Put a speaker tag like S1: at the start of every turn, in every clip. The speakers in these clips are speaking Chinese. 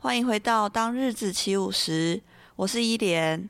S1: 欢迎回到当日子起舞时，我是伊莲。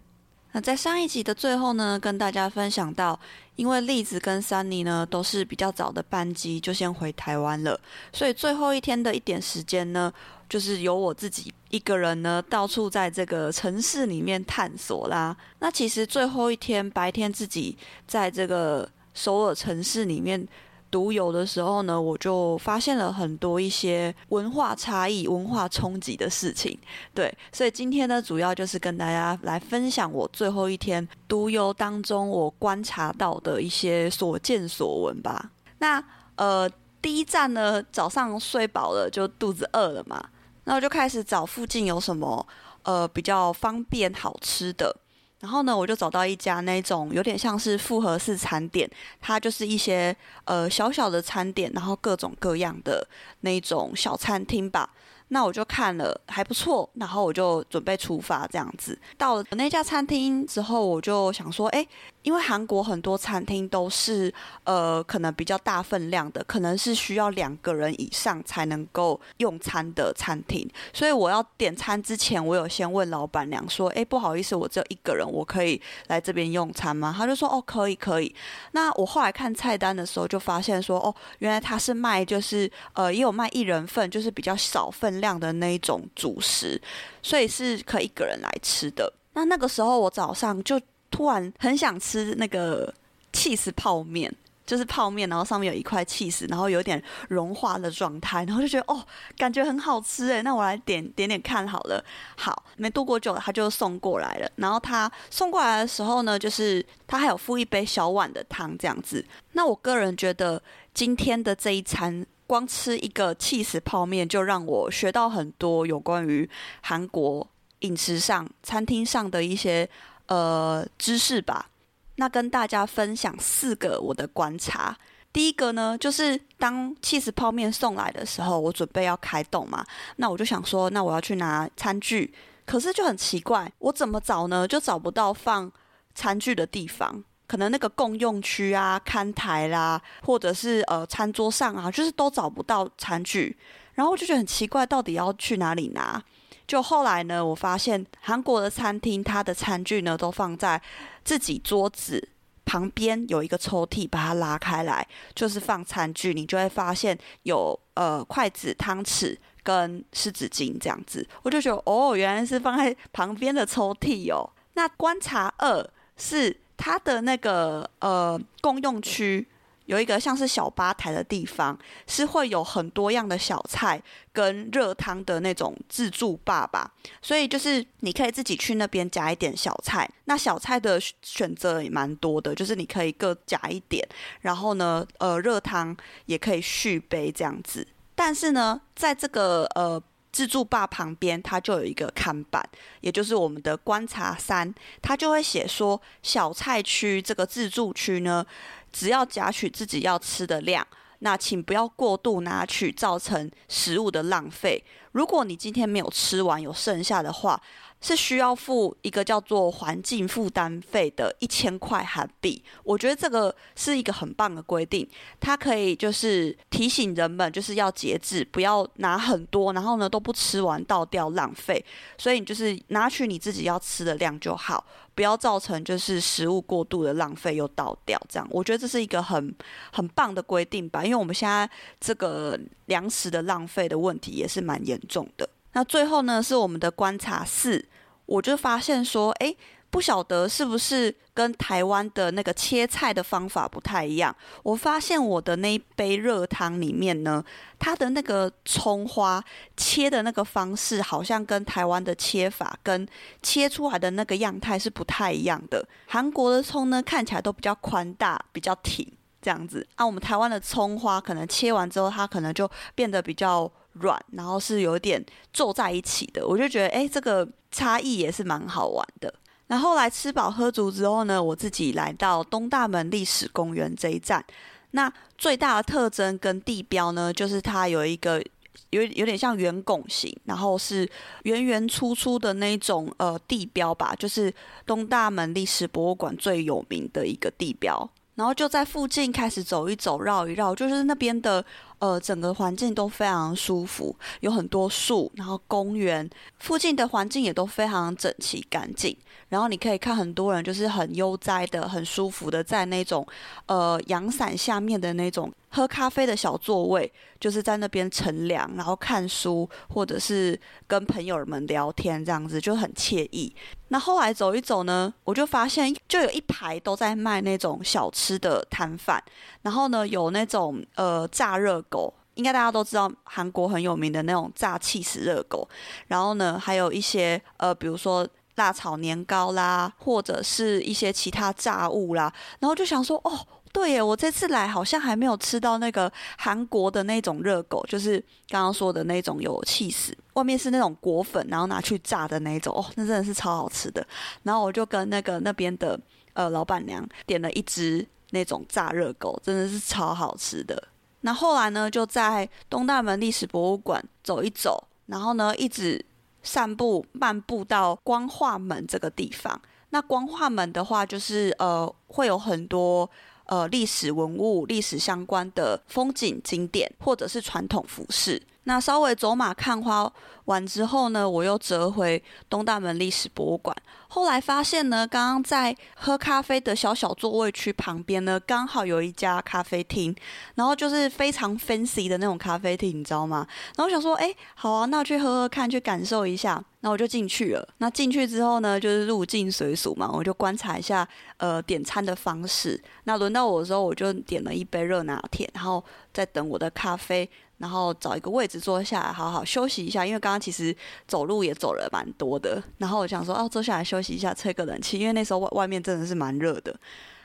S1: 那在上一集的最后呢，跟大家分享到，因为栗子跟 Sunny 呢都是比较早的班机，就先回台湾了，所以最后一天的一点时间呢，就是由我自己一个人呢到处在这个城市里面探索啦。那其实最后一天白天自己在这个首尔城市里面。独游的时候呢，我就发现了很多一些文化差异、文化冲击的事情。对，所以今天呢，主要就是跟大家来分享我最后一天独游当中我观察到的一些所见所闻吧。那呃，第一站呢，早上睡饱了，就肚子饿了嘛，那我就开始找附近有什么呃比较方便好吃的。然后呢，我就找到一家那种有点像是复合式餐点，它就是一些呃小小的餐点，然后各种各样的那种小餐厅吧。那我就看了还不错，然后我就准备出发这样子。到了那家餐厅之后，我就想说，哎。因为韩国很多餐厅都是呃，可能比较大分量的，可能是需要两个人以上才能够用餐的餐厅。所以我要点餐之前，我有先问老板娘说：“哎，不好意思，我只有一个人，我可以来这边用餐吗？”他就说：“哦，可以，可以。”那我后来看菜单的时候，就发现说：“哦，原来他是卖就是呃，也有卖一人份，就是比较少份量的那一种主食，所以是可以一个人来吃的。”那那个时候我早上就。突然很想吃那个起司泡面，就是泡面，然后上面有一块起司，然后有点融化的状态，然后就觉得哦，感觉很好吃诶。那我来点点点看好了。好，没度过久，他就送过来了。然后他送过来的时候呢，就是他还有附一杯小碗的汤这样子。那我个人觉得今天的这一餐，光吃一个起司泡面，就让我学到很多有关于韩国饮食上、餐厅上的一些。呃，知识吧。那跟大家分享四个我的观察。第一个呢，就是当起司泡面送来的时候，我准备要开动嘛。那我就想说，那我要去拿餐具。可是就很奇怪，我怎么找呢？就找不到放餐具的地方。可能那个共用区啊、看台啦，或者是呃餐桌上啊，就是都找不到餐具。然后我就觉得很奇怪，到底要去哪里拿？就后来呢，我发现韩国的餐厅，它的餐具呢都放在自己桌子旁边有一个抽屉，把它拉开来，就是放餐具。你就会发现有呃筷子、汤匙跟湿纸巾这样子。我就觉得哦，原来是放在旁边的抽屉哦。那观察二是它的那个呃共用区。有一个像是小吧台的地方，是会有很多样的小菜跟热汤的那种自助吧吧，所以就是你可以自己去那边夹一点小菜。那小菜的选择也蛮多的，就是你可以各夹一点，然后呢，呃，热汤也可以续杯这样子。但是呢，在这个呃自助吧旁边，它就有一个看板，也就是我们的观察三，它就会写说小菜区这个自助区呢。只要夹取自己要吃的量，那请不要过度拿取，造成食物的浪费。如果你今天没有吃完，有剩下的话，是需要付一个叫做环境负担费的一千块韩币。我觉得这个是一个很棒的规定，它可以就是提醒人们就是要节制，不要拿很多，然后呢都不吃完倒掉浪费。所以你就是拿取你自己要吃的量就好，不要造成就是食物过度的浪费又倒掉。这样我觉得这是一个很很棒的规定吧，因为我们现在这个粮食的浪费的问题也是蛮严重的。那最后呢，是我们的观察四，我就发现说，诶，不晓得是不是跟台湾的那个切菜的方法不太一样。我发现我的那一杯热汤里面呢，它的那个葱花切的那个方式，好像跟台湾的切法跟切出来的那个样态是不太一样的。韩国的葱呢，看起来都比较宽大，比较挺这样子。啊，我们台湾的葱花可能切完之后，它可能就变得比较软，然后是有点皱在一起的。我就觉得，哎，这个差异也是蛮好玩的。然后来吃饱喝足之后呢，我自己来到东大门历史公园这一站。那最大的特征跟地标呢，就是它有一个有有点像圆拱形，然后是圆圆粗粗的那种呃地标吧，就是东大门历史博物馆最有名的一个地标。然后就在附近开始走一走，绕一绕，就是那边的呃整个环境都非常舒服，有很多树，然后公园附近的环境也都非常整齐干净。然后你可以看很多人就是很悠哉的、很舒服的在那种呃阳伞下面的那种喝咖啡的小座位，就是在那边乘凉，然后看书或者是跟朋友们聊天，这样子就很惬意。那后来走一走呢，我就发现就有一排都在卖那种小吃的摊贩，然后呢有那种呃炸热狗，应该大家都知道韩国很有名的那种炸气死热狗，然后呢还有一些呃比如说辣炒年糕啦，或者是一些其他炸物啦，然后就想说哦。对耶，我这次来好像还没有吃到那个韩国的那种热狗，就是刚刚说的那种有气死，外面是那种果粉，然后拿去炸的那种哦，那真的是超好吃的。然后我就跟那个那边的呃老板娘点了一只那种炸热狗，真的是超好吃的。那后来呢，就在东大门历史博物馆走一走，然后呢一直散步漫步到光化门这个地方。那光化门的话，就是呃会有很多。呃，历史文物、历史相关的风景景点，或者是传统服饰。那稍微走马看花完之后呢，我又折回东大门历史博物馆。后来发现呢，刚刚在喝咖啡的小小座位区旁边呢，刚好有一家咖啡厅，然后就是非常 fancy 的那种咖啡厅，你知道吗？然后我想说，哎，好啊，那去喝喝看，去感受一下。那我就进去了。那进去之后呢，就是入境随俗嘛，我就观察一下呃点餐的方式。那轮到我的时候，我就点了一杯热拿铁，然后再等我的咖啡，然后找一个位置坐下来，好好休息一下。因为刚刚其实走路也走了蛮多的，然后我想说，哦，坐下来休息一下，吹个冷气，因为那时候外外面真的是蛮热的。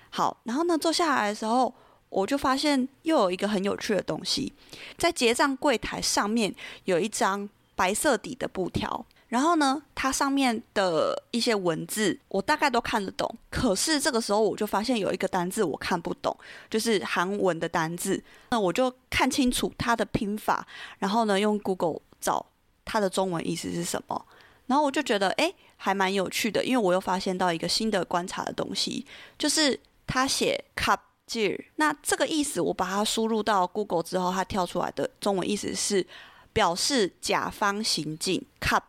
S1: 好，然后呢，坐下来的时候，我就发现又有一个很有趣的东西，在结账柜台上面有一张白色底的布条。然后呢，它上面的一些文字我大概都看得懂，可是这个时候我就发现有一个单字我看不懂，就是韩文的单字。那我就看清楚它的拼法，然后呢用 Google 找它的中文意思是什么。然后我就觉得诶，还蛮有趣的，因为我又发现到一个新的观察的东西，就是它写갑 질， 那这个意思我把它输入到 Google 之后，它跳出来的中文意思是。表示甲方行径。cup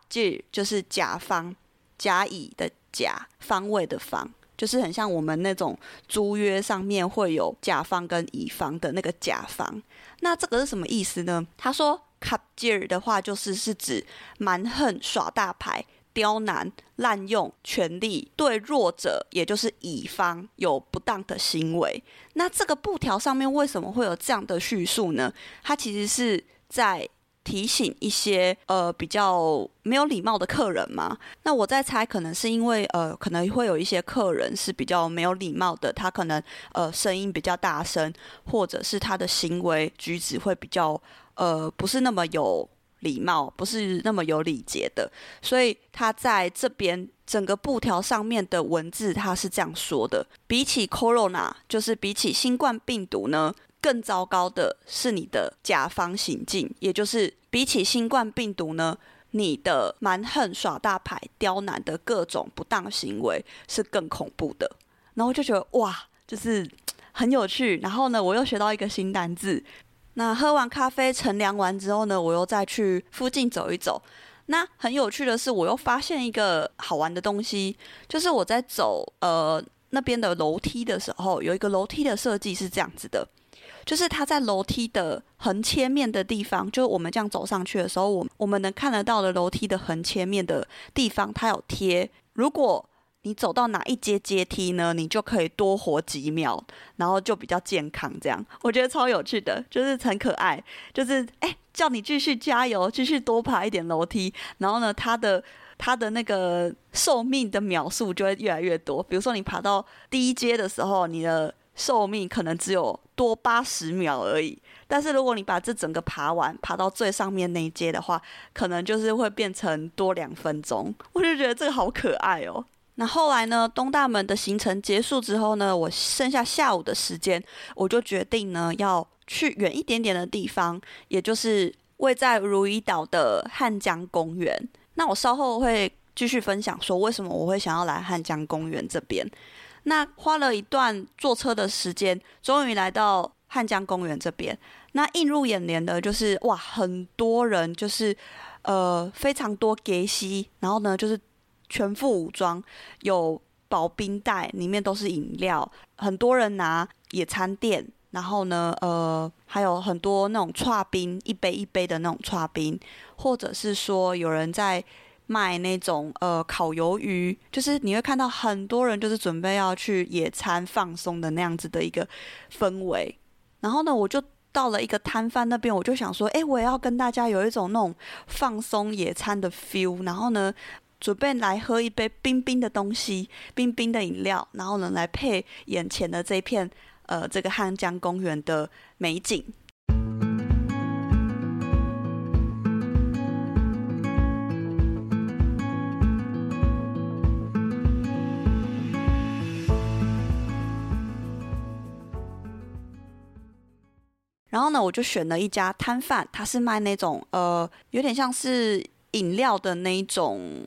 S1: 就是甲方甲乙的甲方位的方，就是很像我们那种租约上面会有甲方跟乙方的那个甲方。那这个是什么意思呢？他说 cup 的话就是是指蛮横耍大牌。刁难、滥用权力，对弱者，也就是乙方，有不当的行为。那这个布条上面为什么会有这样的叙述呢？它其实是在提醒一些呃比较没有礼貌的客人嘛，那我在猜，可能是因为呃可能会有一些客人是比较没有礼貌的，他可能呃声音比较大声，或者是他的行为举止会比较呃不是那么有礼貌，不是那么有礼节的，所以他在这边整个布条上面的文字他是这样说的：比起 Corona，就是比起新冠病毒呢。更糟糕的是你的甲方行径，也就是比起新冠病毒呢，你的蛮横、耍大牌、刁难的各种不当行为是更恐怖的。然后就觉得哇，就是很有趣。然后呢，我又学到一个新单字。那喝完咖啡、乘凉完之后呢，我又再去附近走一走。那很有趣的是，我又发现一个好玩的东西，就是我在走呃那边的楼梯的时候，有一个楼梯的设计是这样子的。就是它在楼梯的横切面的地方，就是我们这样走上去的时候，我我们能看得到的楼梯的横切面的地方，它有贴。如果你走到哪一阶阶梯呢，你就可以多活几秒，然后就比较健康。这样我觉得超有趣的，就是很可爱。就是哎，叫你继续加油，继续多爬一点楼梯，然后呢，它的它的那个寿命的秒数就会越来越多。比如说你爬到第一阶的时候，你的寿命可能只有多八十秒而已。但是如果你把这整个爬完，爬到最上面那一阶的话，可能就是会变成多两分钟。我就觉得这个好可爱哦。那后来呢，东大门的行程结束之后呢，我剩下下午的时间，我就决定呢要去远一点点的地方，也就是位在如意岛的汉江公园。那我稍后会继续分享说为什么我会想要来汉江公园这边。那花了一段坐车的时间，终于来到汉江公园这边。那映入眼帘的就是哇，很多人就是呃非常多给西，然后呢就是全副武装，有保冰袋，里面都是饮料，很多人拿野餐垫，然后呢呃还有很多那种剉冰，一杯一杯的那种剉冰，或者是说有人在。卖那种呃烤鱿鱼，就是你会看到很多人就是准备要去野餐放松的那样子的一个氛围。然后呢，我就到了一个摊贩那边，我就想说，哎，我也要跟大家有一种那种放松野餐的 feel。然后呢，准备来喝一杯冰冰的东西，冰冰的饮料，然后呢来配眼前的这片呃这个汉江公园的美景。然后呢，我就选了一家摊贩，他是卖那种呃，有点像是饮料的那一种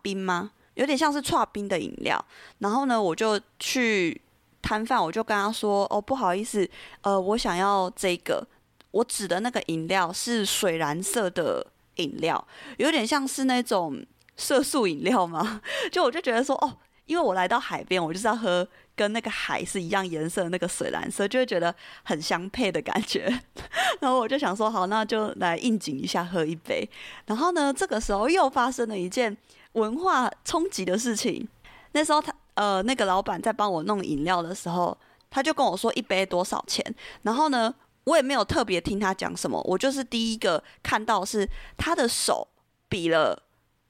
S1: 冰吗？有点像是剉冰的饮料。然后呢，我就去摊贩，我就跟他说：“哦，不好意思，呃，我想要这个。我指的那个饮料是水蓝色的饮料，有点像是那种色素饮料吗？就我就觉得说，哦，因为我来到海边，我就是要喝。”跟那个海是一样颜色的那个水蓝色，就会觉得很相配的感觉。然后我就想说，好，那就来应景一下，喝一杯。然后呢，这个时候又发生了一件文化冲击的事情。那时候他呃，那个老板在帮我弄饮料的时候，他就跟我说一杯多少钱。然后呢，我也没有特别听他讲什么，我就是第一个看到是他的手比了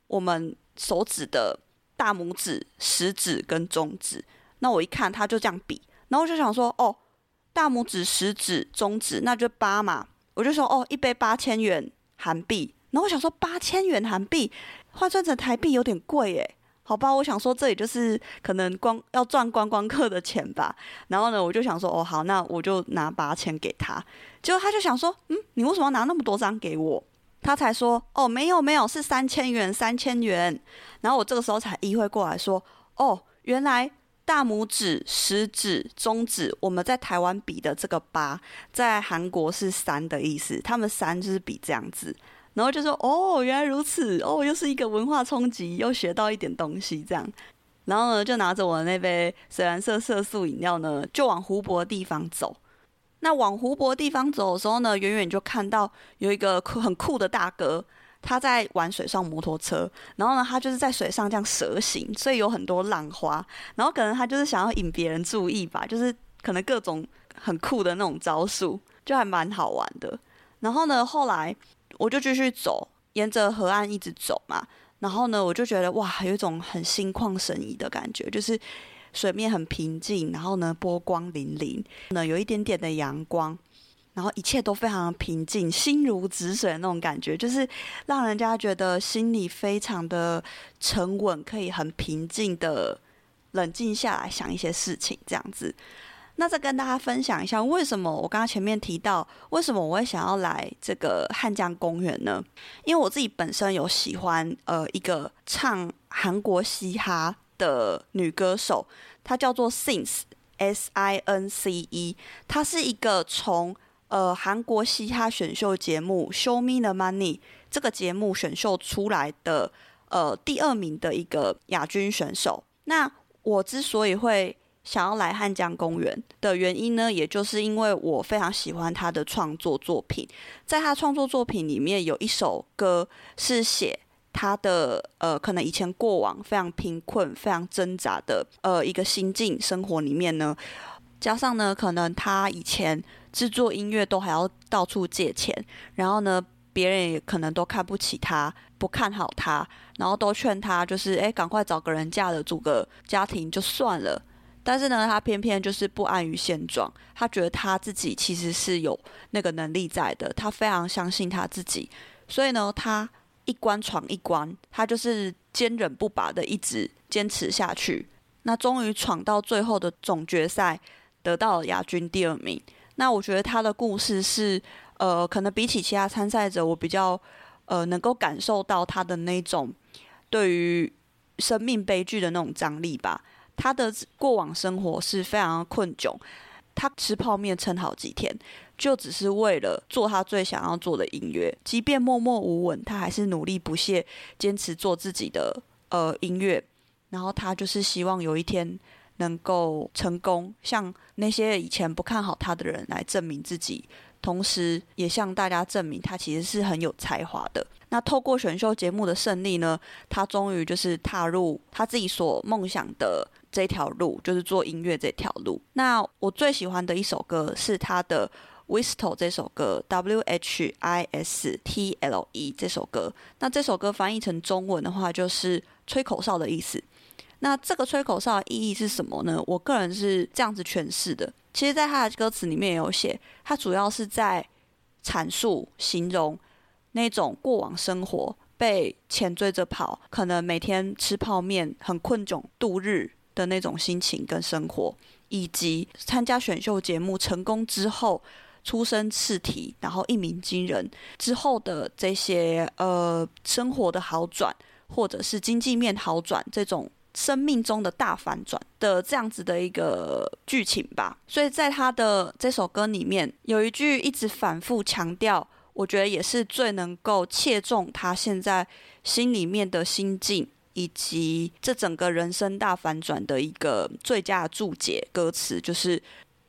S1: 我们手指的大拇指、食指跟中指。那我一看，他就这样比，然后我就想说，哦，大拇指、食指、中指，那就八嘛。我就说，哦，一杯八千元韩币。然后我想说，八千元韩币换算成台币有点贵耶。好吧，我想说这里就是可能光要赚观光客的钱吧。然后呢，我就想说，哦，好，那我就拿八千给他。结果他就想说，嗯，你为什么要拿那么多张给我？他才说，哦，没有没有，是三千元，三千元。然后我这个时候才意会过来说，哦，原来。大拇指、食指、中指，我们在台湾比的这个八，在韩国是三的意思。他们三就是比这样子，然后就说：“哦，原来如此，哦，又是一个文化冲击，又学到一点东西。”这样，然后呢，就拿着我的那杯水蓝色色素饮料呢，就往湖泊的地方走。那往湖泊地方走的时候呢，远远就看到有一个很酷的大哥。他在玩水上摩托车，然后呢，他就是在水上这样蛇行，所以有很多浪花。然后可能他就是想要引别人注意吧，就是可能各种很酷的那种招数，就还蛮好玩的。然后呢，后来我就继续走，沿着河岸一直走嘛。然后呢，我就觉得哇，有一种很心旷神怡的感觉，就是水面很平静，然后呢，波光粼粼，呢有一点点的阳光。然后一切都非常的平静，心如止水的那种感觉，就是让人家觉得心里非常的沉稳，可以很平静的冷静下来想一些事情，这样子。那再跟大家分享一下，为什么我刚刚前面提到，为什么我会想要来这个汉江公园呢？因为我自己本身有喜欢呃一个唱韩国嘻哈的女歌手，她叫做 Since S I N C E，她是一个从呃，韩国嘻哈选秀节目《Show Me the Money》这个节目选秀出来的呃第二名的一个亚军选手。那我之所以会想要来汉江公园的原因呢，也就是因为我非常喜欢他的创作作品。在他创作作品里面，有一首歌是写他的呃，可能以前过往非常贫困、非常挣扎的呃一个心境生活里面呢，加上呢，可能他以前。制作音乐都还要到处借钱，然后呢，别人也可能都看不起他，不看好他，然后都劝他就是，哎，赶快找个人嫁了，组个家庭就算了。但是呢，他偏偏就是不安于现状，他觉得他自己其实是有那个能力在的，他非常相信他自己，所以呢，他一关闯一关，他就是坚韧不拔的一直坚持下去。那终于闯到最后的总决赛，得到了亚军第二名。那我觉得他的故事是，呃，可能比起其他参赛者，我比较呃能够感受到他的那种对于生命悲剧的那种张力吧。他的过往生活是非常困窘，他吃泡面撑好几天，就只是为了做他最想要做的音乐。即便默默无闻，他还是努力不懈，坚持做自己的呃音乐。然后他就是希望有一天能够成功，像那些以前不看好他的人来证明自己，同时也向大家证明他其实是很有才华的。那透过选秀节目的胜利呢，他终于就是踏入他自己所梦想的这条路，就是做音乐这条路。那我最喜欢的一首歌是他的《Whistle》这首歌，W H I S T L E 这首歌。那这首歌翻译成中文的话，就是吹口哨的意思。那这个吹口哨的意义是什么呢？我个人是这样子诠释的。其实，在他的歌词里面也有写，他主要是在阐述、形容那种过往生活被钱追着跑，可能每天吃泡面、很困窘度日的那种心情跟生活，以及参加选秀节目成功之后出身赤体，然后一鸣惊人之后的这些呃生活的好转，或者是经济面好转这种。生命中的大反转的这样子的一个剧情吧，所以在他的这首歌里面有一句一直反复强调，我觉得也是最能够切中他现在心里面的心境，以及这整个人生大反转的一个最佳注解。歌词就是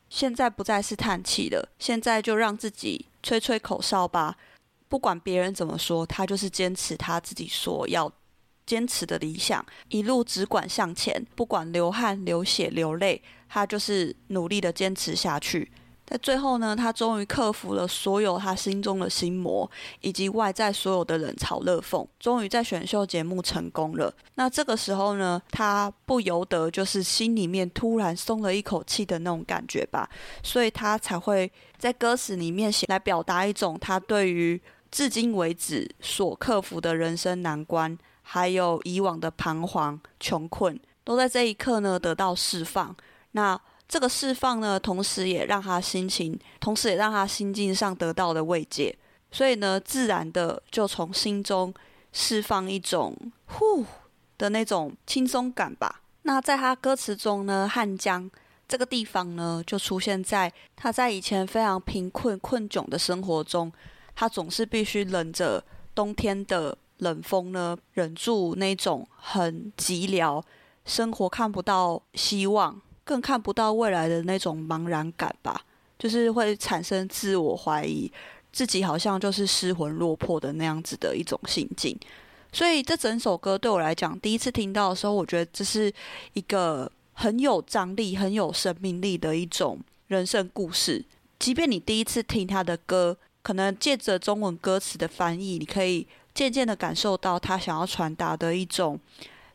S1: 现在不再是叹气了，现在就让自己吹吹口哨吧，不管别人怎么说，他就是坚持他自己所要。坚持的理想，一路只管向前，不管流汗、流血、流泪，他就是努力的坚持下去。在最后呢，他终于克服了所有他心中的心魔，以及外在所有的冷嘲热讽，终于在选秀节目成功了。那这个时候呢，他不由得就是心里面突然松了一口气的那种感觉吧，所以他才会在歌词里面写来表达一种他对于至今为止所克服的人生难关。还有以往的彷徨、穷困，都在这一刻呢得到释放。那这个释放呢，同时也让他心情，同时也让他心境上得到了慰藉。所以呢，自然的就从心中释放一种呼的那种轻松感吧。那在他歌词中呢，汉江这个地方呢，就出现在他在以前非常贫困、困窘的生活中，他总是必须忍着冬天的。冷风呢，忍住那种很寂寥，生活看不到希望，更看不到未来的那种茫然感吧，就是会产生自我怀疑，自己好像就是失魂落魄的那样子的一种心境。所以这整首歌对我来讲，第一次听到的时候，我觉得这是一个很有张力、很有生命力的一种人生故事。即便你第一次听他的歌，可能借着中文歌词的翻译，你可以。渐渐的感受到他想要传达的一种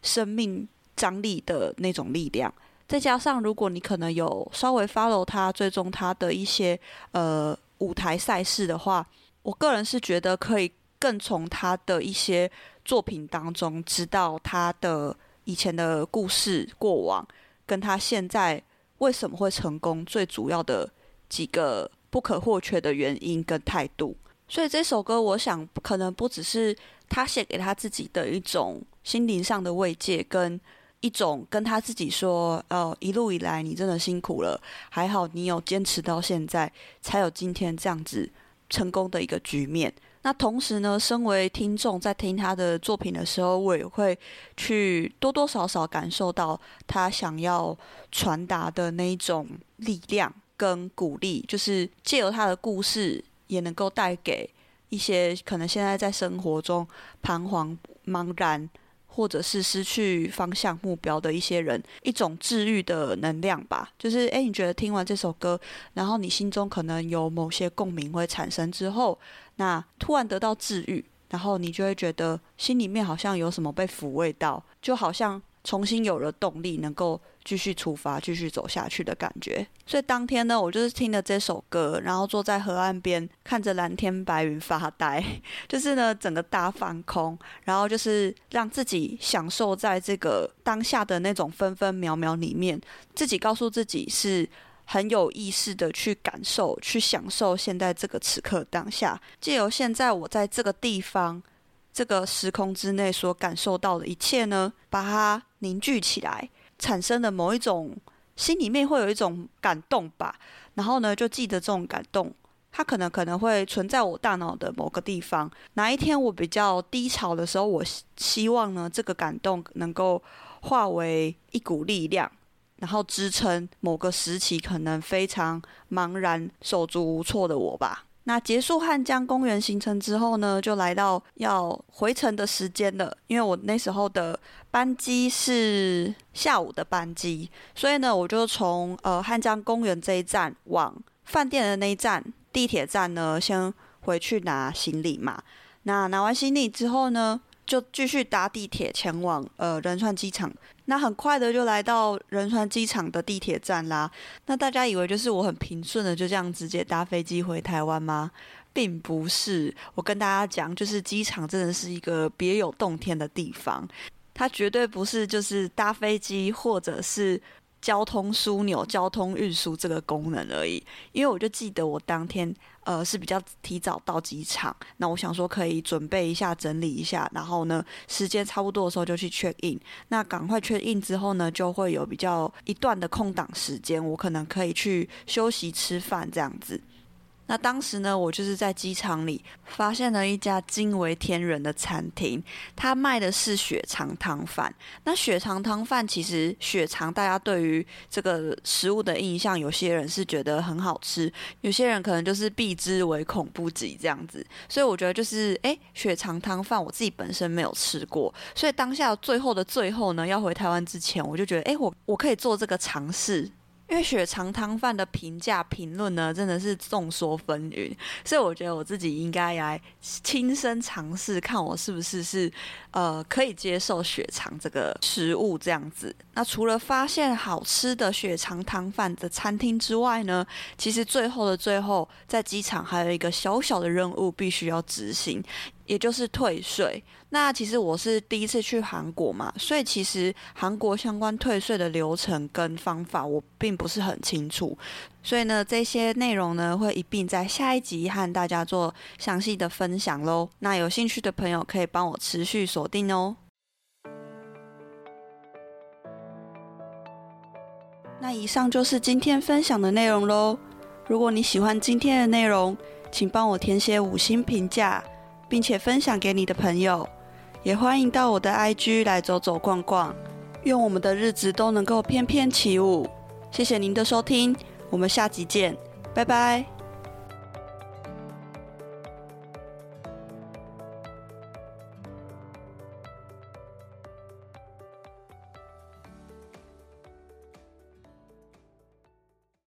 S1: 生命张力的那种力量，再加上如果你可能有稍微 follow 他、追踪他的一些呃舞台赛事的话，我个人是觉得可以更从他的一些作品当中知道他的以前的故事、过往，跟他现在为什么会成功，最主要的几个不可或缺的原因跟态度。所以这首歌，我想可能不只是他写给他自己的一种心灵上的慰藉，跟一种跟他自己说：“哦，一路以来你真的辛苦了，还好你有坚持到现在，才有今天这样子成功的一个局面。”那同时呢，身为听众在听他的作品的时候，我也会去多多少少感受到他想要传达的那一种力量跟鼓励，就是借由他的故事。也能够带给一些可能现在在生活中彷徨、茫然，或者是失去方向、目标的一些人一种治愈的能量吧。就是，诶，你觉得听完这首歌，然后你心中可能有某些共鸣会产生之后，那突然得到治愈，然后你就会觉得心里面好像有什么被抚慰到，就好像重新有了动力，能够继续出发、继续走下去的感觉。所以当天呢，我就是听了这首歌，然后坐在河岸边，看着蓝天白云发呆，就是呢整个大放空，然后就是让自己享受在这个当下的那种分分秒秒里面，自己告诉自己是。很有意识的去感受、去享受现在这个此刻当下，借由现在我在这个地方、这个时空之内所感受到的一切呢，把它凝聚起来，产生的某一种心里面会有一种感动吧。然后呢，就记得这种感动，它可能可能会存在我大脑的某个地方。哪一天我比较低潮的时候，我希望呢，这个感动能够化为一股力量。然后支撑某个时期可能非常茫然、手足无措的我吧。那结束汉江公园行程之后呢，就来到要回程的时间了。因为我那时候的班机是下午的班机，所以呢，我就从呃汉江公园这一站往饭店的那一站地铁站呢，先回去拿行李嘛。那拿完行李之后呢，就继续搭地铁前往呃仁川机场，那很快的就来到仁川机场的地铁站啦。那大家以为就是我很平顺的就这样直接搭飞机回台湾吗？并不是，我跟大家讲，就是机场真的是一个别有洞天的地方，它绝对不是就是搭飞机或者是。交通枢纽、交通运输这个功能而已，因为我就记得我当天呃是比较提早到机场，那我想说可以准备一下、整理一下，然后呢时间差不多的时候就去 check in，那赶快 check in 之后呢，就会有比较一段的空档时间，我可能可以去休息、吃饭这样子。那当时呢，我就是在机场里发现了一家惊为天人的餐厅，它卖的是血肠汤饭。那血肠汤饭其实血肠，大家对于这个食物的印象，有些人是觉得很好吃，有些人可能就是避之唯恐不及这样子。所以我觉得就是，诶，血肠汤饭我自己本身没有吃过，所以当下最后的最后呢，要回台湾之前，我就觉得，诶，我我可以做这个尝试。因为血肠汤饭的评价评论呢，真的是众说纷纭，所以我觉得我自己应该来亲身尝试，看我是不是是呃可以接受血肠这个食物这样子。那除了发现好吃的血肠汤饭的餐厅之外呢，其实最后的最后，在机场还有一个小小的任务必须要执行。也就是退税。那其实我是第一次去韩国嘛，所以其实韩国相关退税的流程跟方法我并不是很清楚。所以呢，这些内容呢会一并在下一集和大家做详细的分享喽。那有兴趣的朋友可以帮我持续锁定哦。那以上就是今天分享的内容喽。如果你喜欢今天的内容，请帮我填写五星评价。并且分享给你的朋友，也欢迎到我的 IG 来走走逛逛。愿我们的日子都能够翩翩起舞。谢谢您的收听，我们下集见，拜拜。